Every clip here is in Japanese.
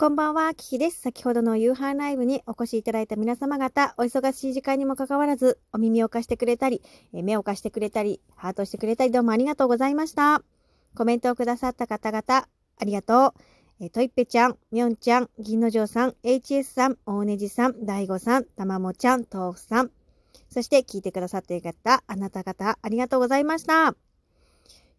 こんばんは、キキです。先ほどの夕飯ライブにお越しいただいた皆様方、お忙しい時間にもかかわらず、お耳を貸してくれたり、目を貸してくれたり、ハートしてくれたり、どうもありがとうございました。コメントをくださった方々、ありがとう。えトイッペちゃん、みょんちゃん、銀の城さん、HS さん、大ねじさん、大悟さん、たまもちゃん、豆腐さん、そして聞いてくださっている方、あなた方、ありがとうございました。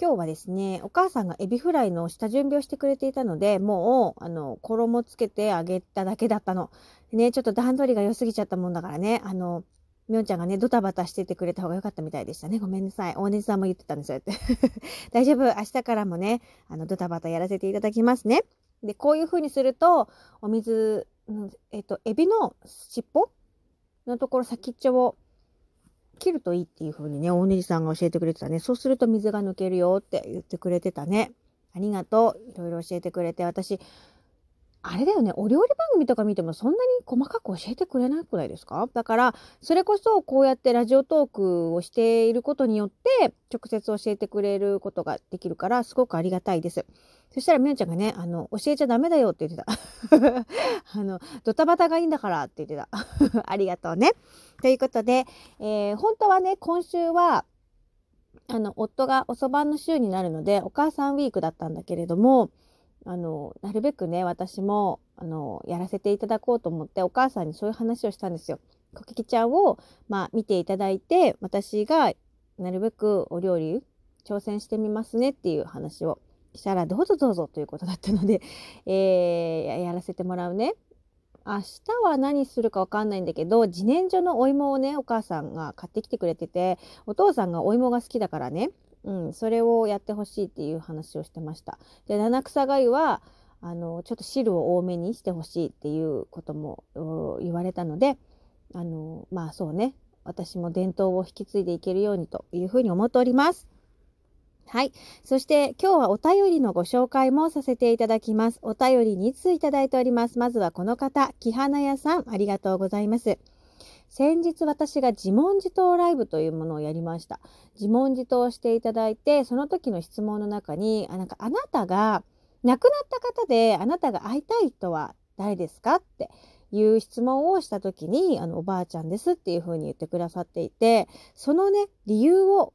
今日はですね、お母さんがエビフライの下準備をしてくれていたので、もう、あの、衣つけてあげただけだったの。ね、ちょっと段取りが良すぎちゃったもんだからね、あの、みょんちゃんがね、ドタバタしててくれた方が良かったみたいでしたね。ごめんなさい。大根さんも言ってたんですよって。大丈夫。明日からもね、あの、ドタバタやらせていただきますね。で、こういう風にすると、お水、えっと、エビの尻尾のところ先っちょを切るといいっていう風にね、大ねじさんが教えてくれてたね。そうすると水が抜けるよって言ってくれてたね。ありがとう。いろいろ教えてくれて、私、あれだよね、お料理番組とか見てもそんなに細かく教えてくれなくないですか？だから、それこそこうやってラジオトークをしていることによって、直接教えてくれることができるから、すごくありがたいです。そしたらみおちゃんがね、あの、教えちゃダメだよって言ってた。あの、ドタバタがいいんだからって言ってた。ありがとうね。ということで、えー、本当はね、今週は、あの、夫が遅番の週になるので、お母さんウィークだったんだけれども、あの、なるべくね、私も、あの、やらせていただこうと思って、お母さんにそういう話をしたんですよ。コキキちゃんを、まあ、見ていただいて、私がなるべくお料理挑戦してみますねっていう話をしたら、どうぞどうぞということだったので、えー、やらせてもらうね。明日は何するかわかんないんだけど、自然薯のお芋をね、お母さんが買ってきてくれてて、お父さんがお芋が好きだからね、うん、それをやってほしいっていう話をしてました。で七草がゆはあのちょっと汁を多めにしてほしいっていうことも言われたのであのまあそうね私も伝統を引き継いでいけるようにというふうに思っております。はい。そして今日はお便りのご紹介もさせていただきます。お便り2通いただいております。まずはこの方、木花屋さん、ありがとうございます。先日私が自問自答ライブというものをやりました。自問自答していただいて、その時の質問の中に、あなんかあなたが亡くなった方であなたが会いたい人は誰ですかっていう質問をした時に、あの、おばあちゃんですっていうふうに言ってくださっていて、そのね、理由を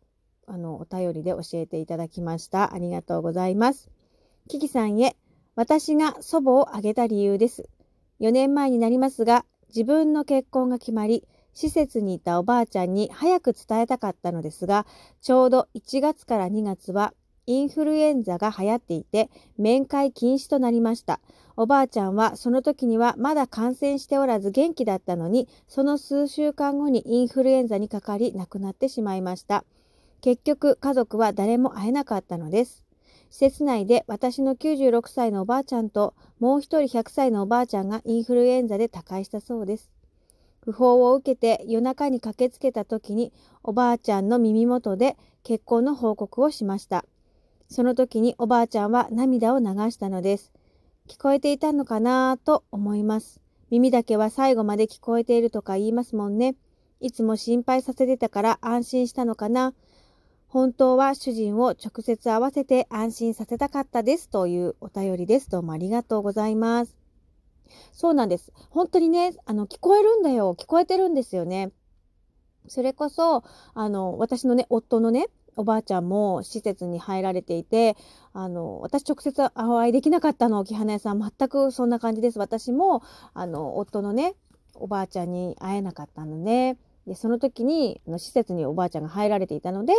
あの、お便りで教えていただきました。ありがとうございます。キキさんへ、私が祖母を挙げた理由です。4年前になりますが、自分の結婚が決まり、施設にいたおばあちゃんに早く伝えたかったのですが、ちょうど1月から2月はインフルエンザが流行っていて、面会禁止となりました。おばあちゃんはその時にはまだ感染しておらず元気だったのに、その数週間後にインフルエンザにかかり亡くなってしまいました。結局家族は誰も会えなかったのです。施設内で私の96歳のおばあちゃんともう一人100歳のおばあちゃんがインフルエンザで他界したそうです。訃報を受けて夜中に駆けつけた時におばあちゃんの耳元で結婚の報告をしました。その時におばあちゃんは涙を流したのです。聞こえていたのかなぁと思います。耳だけは最後まで聞こえているとか言いますもんね。いつも心配させてたから安心したのかな。本当は主人を直接会わせて安心させたかったですというお便りです。どうもありがとうございます。そうなんです。本当にね、あの、聞こえるんだよ。聞こえてるんですよね。それこそ、あの、私のね、夫のね、おばあちゃんも施設に入られていて、あの、私直接お会いできなかったの、木花屋さん。全くそんな感じです。私も、あの、夫のね、おばあちゃんに会えなかったので、でその時にあの施設におばあちゃんが入られていたので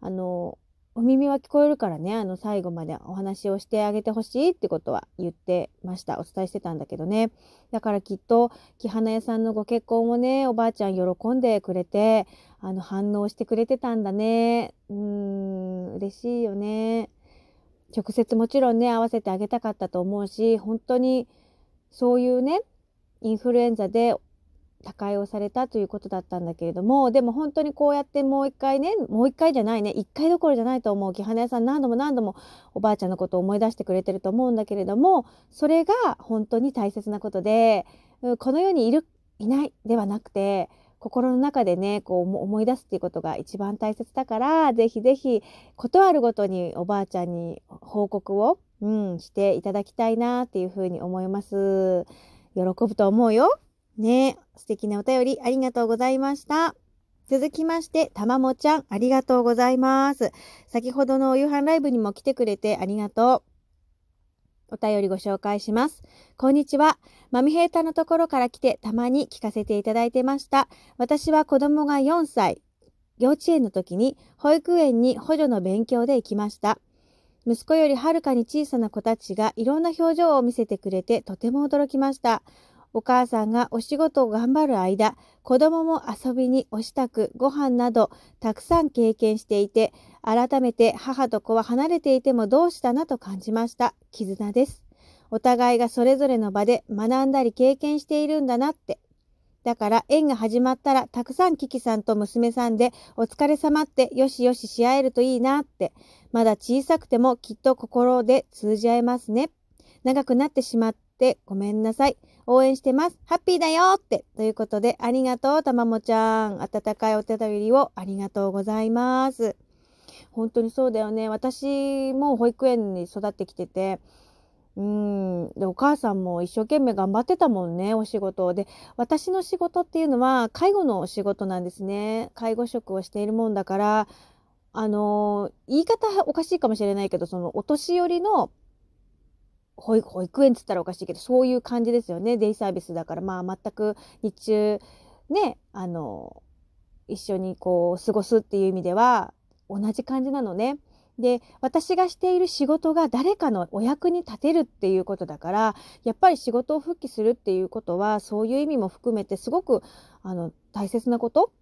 あのお耳は聞こえるからねあの最後までお話をしてあげてほしいってことは言ってました。お伝えしてたんだけどね。だからきっと木花屋さんのご結婚をねおばあちゃん喜んでくれてあの反応してくれてたんだね。うん嬉しいよね。直接もちろんね合わせてあげたかったと思うし本当にそういうねインフルエンザで他界をされたということだったんだけれどもでも本当にこうやってもう一回ねもう一回じゃないね一回どころじゃないと思う木花屋さん何度も何度もおばあちゃんのことを思い出してくれてると思うんだけれどもそれが本当に大切なことでこの世にいるいないではなくて心の中でね、こう思い出すっていうことが一番大切だから、ぜひぜひ、ことあるごとにおばあちゃんに報告を、うん、していただきたいなっていうふうに思います。喜ぶと思うよ。ねえ素敵なお便りありがとうございました。続きまして、たまもちゃん、ありがとうございます。先ほどのお夕飯ライブにも来てくれてありがとう。お便りご紹介します。こんにちは。マミヘータのところから来てたまに聞かせていただいてました。私は子供が4歳、幼稚園の時に保育園に補助の勉強で行きました。息子よりはるかに小さな子たちがいろんな表情を見せてくれてとても驚きました。お母さんがお仕事を頑張る間、子供も遊びにお支度、ご飯などたくさん経験していて、改めて母と子は離れていてもどうしたなと感じました。絆です。お互いがそれぞれの場で学んだり経験しているんだなって。だから縁が始まったらたくさんキキさんと娘さんでお疲れ様ってよしよしし合えるといいなって。まだ小さくてもきっと心で通じ合えますね。長くなってしまってごめんなさい。応援してます。ハッピーだよって。ということで、ありがとう、たまもちゃん。温かいお手りをありがとうございます。本当にそうだよね。私も保育園に育ってきてて、うん。で、お母さんも一生懸命頑張ってたもんね、お仕事で。私の仕事っていうのは、介護のお仕事なんですね。介護職をしているもんだから、あの、言い方おかしいかもしれないけど、そのお年寄りの保育保育園っつったらおかしいけど、そういう感じですよね。デイサービスだから、まあ全く日中、ね、あの、一緒にこう過ごすっていう意味では同じ感じなのね。で、私がしている仕事が誰かのお役に立てるっていうことだから、やっぱり仕事を復帰するっていうことは、そういう意味も含めてすごく、あの、大切なこと。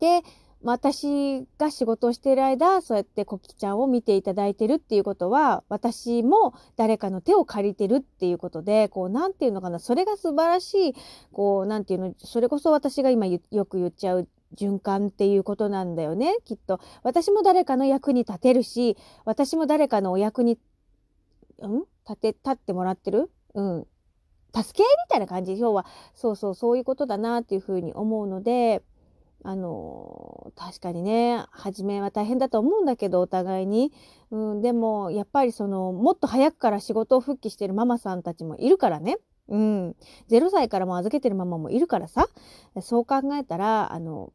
で、私が仕事をしている間、そうやってコキちゃんを見ていただいてるっていうことは、私も誰かの手を借りてるっていうことで、こう、なんていうのかな、それが素晴らしい、こう、なんていうの、それこそ私が今よく言っちゃう循環っていうことなんだよね、きっと。私も誰かの役に立てるし、私も誰かのお役に、うん？立て、立ってもらってる？うん。助け合いみたいな感じ？要は、そうそう、そういうことだなっていうふうに思うので、あの確かにね初めは大変だと思うんだけどお互いに、うん、でもやっぱりそのもっと早くから仕事を復帰してるママさんたちもいるからね、うん、0歳からも預けてるママもいるからさそう考えたらあの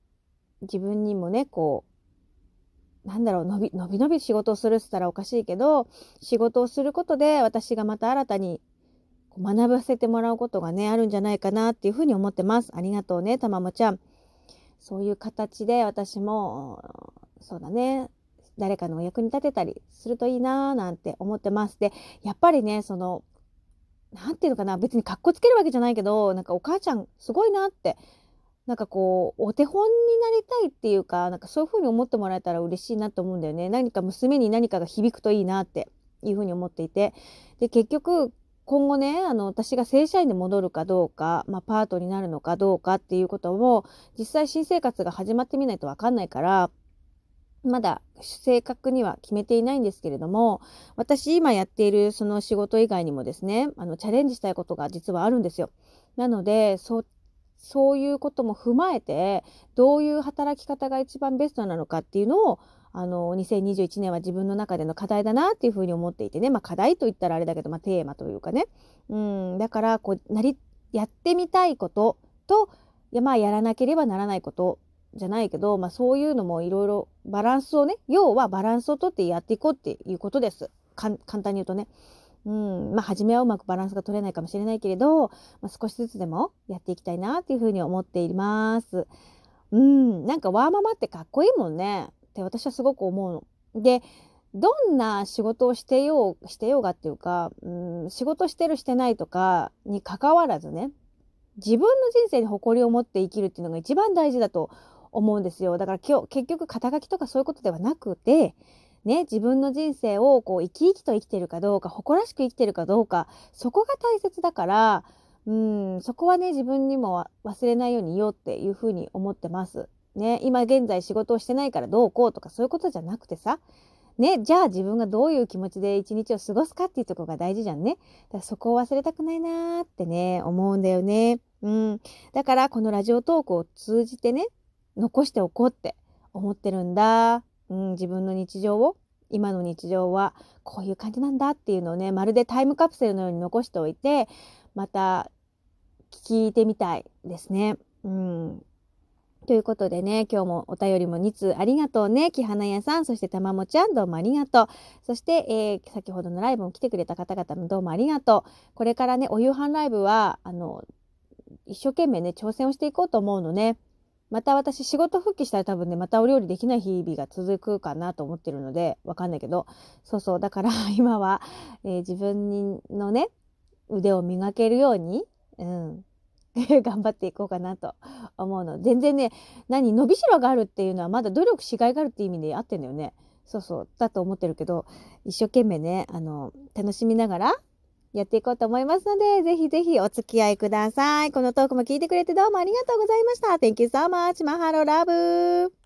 自分にもねこうなんだろう伸び伸び伸び仕事をするって言ったらおかしいけど仕事をすることで私がまた新たに学ばせてもらうことがねあるんじゃないかなっていうふうに思ってます。ありがとうねたまもちゃん。そういう形で私も、そうだね、誰かのお役に立てたりするといいなぁなんて思ってます。で、やっぱりね、その、なんていうのかな、別にかっこつけるわけじゃないけど、なんかお母ちゃんすごいなって、なんかこう、お手本になりたいっていうか、なんかそういうふうに思ってもらえたら嬉しいなと思うんだよね。何か娘に何かが響くといいなっていうふうに思っていて。で、結局、今後ね、あの、私が正社員で戻るかどうか、まあ、パートになるのかどうかっていうことも、実際新生活が始まってみないとわかんないから、まだ正確には決めていないんですけれども、私今やっているその仕事以外にもですね、あの、チャレンジしたいことが実はあるんですよ。なので、そ、そういうことも踏まえて、どういう働き方が一番ベストなのかっていうのを、あの、2021年は自分の中での課題だなっていうふうに思っていてね、まあ課題と言ったらあれだけど、まあテーマというかね。うん、だから、こう、なり、やってみたいことと、や、まあやらなければならないことじゃないけど、まあそういうのもいろいろバランスをね、要はバランスをとってやっていこうっていうことです。簡単に言うとね。うん、まあ初めはうまくバランスが取れないかもしれないけれど、まあ、少しずつでもやっていきたいなっていうふうに思っています。うん、なんかワーママってかっこいいもんね。って私はすごく思うの。で、どんな仕事をしてよう、してようがっていうか、うん、仕事してるしてないとかに関わらずね、自分の人生に誇りを持って生きるっていうのが一番大事だと思うんですよ。だから今日、結局肩書きとかそういうことではなくて、ね、自分の人生をこう生き生きと生きてるかどうか、誇らしく生きてるかどうか、そこが大切だから、うん、そこはね、自分にも忘れないようにいようっていうふうに思ってます。ね、今現在仕事をしてないからどうこうとかそういうことじゃなくてさ、ね、じゃあ自分がどういう気持ちで一日を過ごすかっていうとこが大事じゃんね。だからそこを忘れたくないなーってね、思うんだよね。うん。だからこのラジオトークを通じてね、残しておこうって思ってるんだ。うん、自分の日常を、今の日常はこういう感じなんだっていうのをね、まるでタイムカプセルのように残しておいて、また聞いてみたいですね。うん。ということでね、今日もお便りも2通ありがとうね。木花屋さん、そしてたまもちゃん、どうもありがとう。そして、えー、先ほどのライブも来てくれた方々もどうもありがとう。これからね、お夕飯ライブは、あの、一生懸命ね、挑戦をしていこうと思うのね。また私仕事復帰したら多分ね、またお料理できない日々が続くかなと思ってるので、わかんないけど、そうそう、だから 今は、えー、自分のね、腕を磨けるように、うん、頑張っていこうかなと思うの。全然ね、何、伸びしろがあるっていうのはまだ努力しがいがあるって意味で合ってんだよね。そうそう、だと思ってるけど、一生懸命ね、あの、楽しみながらやっていこうと思いますので、ぜひぜひお付き合いください。このトークも聞いてくれてどうもありがとうございました。Thank you so much. マハロラブ